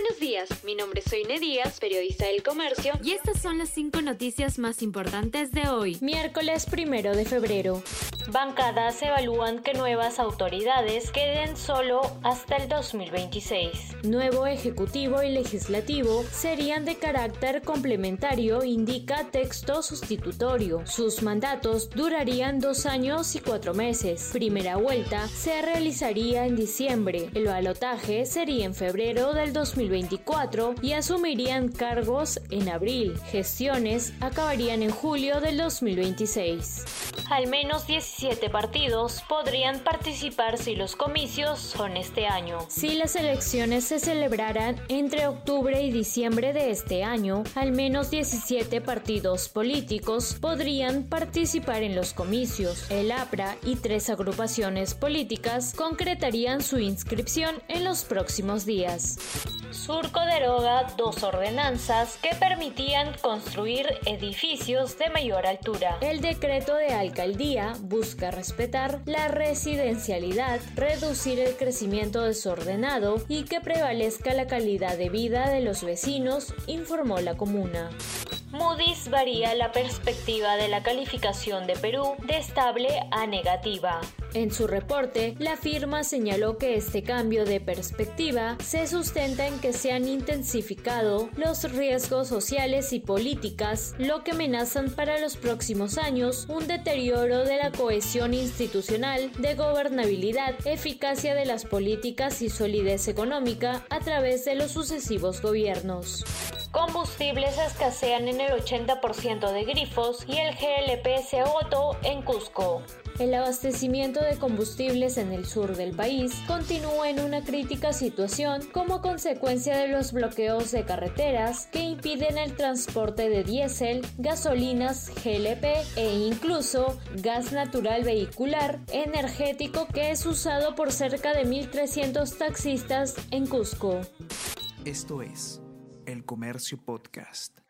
Buenos días, mi nombre es Soine Díaz, periodista del Comercio, y estas son las cinco noticias más importantes de hoy, miércoles primero de febrero. Bancadas evalúan que nuevas autoridades queden solo hasta el 2026. Nuevo Ejecutivo y Legislativo serían de carácter complementario, indica texto sustitutorio. Sus mandatos durarían dos años y cuatro meses. Primera vuelta se realizaría en diciembre. El balotaje sería en febrero del 2024 y asumirían cargos en abril. Gestiones acabarían en julio del 2026. Al menos 17 partidos podrían participar si los comicios son este año. Si las elecciones se celebraran entre octubre y diciembre de este año, al menos 17 partidos políticos podrían participar en los comicios. El APRA y tres agrupaciones políticas concretarían su inscripción en los próximos días. Surco deroga dos ordenanzas que permitían construir edificios de mayor altura. El decreto de alcaldía busca respetar la residencialidad, reducir el crecimiento desordenado y que prevalezca la calidad de vida de los vecinos, informó la comuna. Moody's varía la perspectiva de la calificación de Perú de estable a negativa. En su reporte, la firma señaló que este cambio de perspectiva se sustenta en que se han intensificado los riesgos sociales y políticas, lo que amenazan para los próximos años un deterioro de la cohesión institucional, de gobernabilidad, eficacia de las políticas y solidez económica a través de los sucesivos gobiernos. Combustibles escasean en el 80% de grifos y el GLP se agotó en Cusco. El abastecimiento de combustibles en el sur del país continúa en una crítica situación como consecuencia de los bloqueos de carreteras que impiden el transporte de diésel, gasolinas, GLP e incluso gas natural vehicular energético que es usado por cerca de 1.300 taxistas en Cusco. Esto es El Comercio Podcast.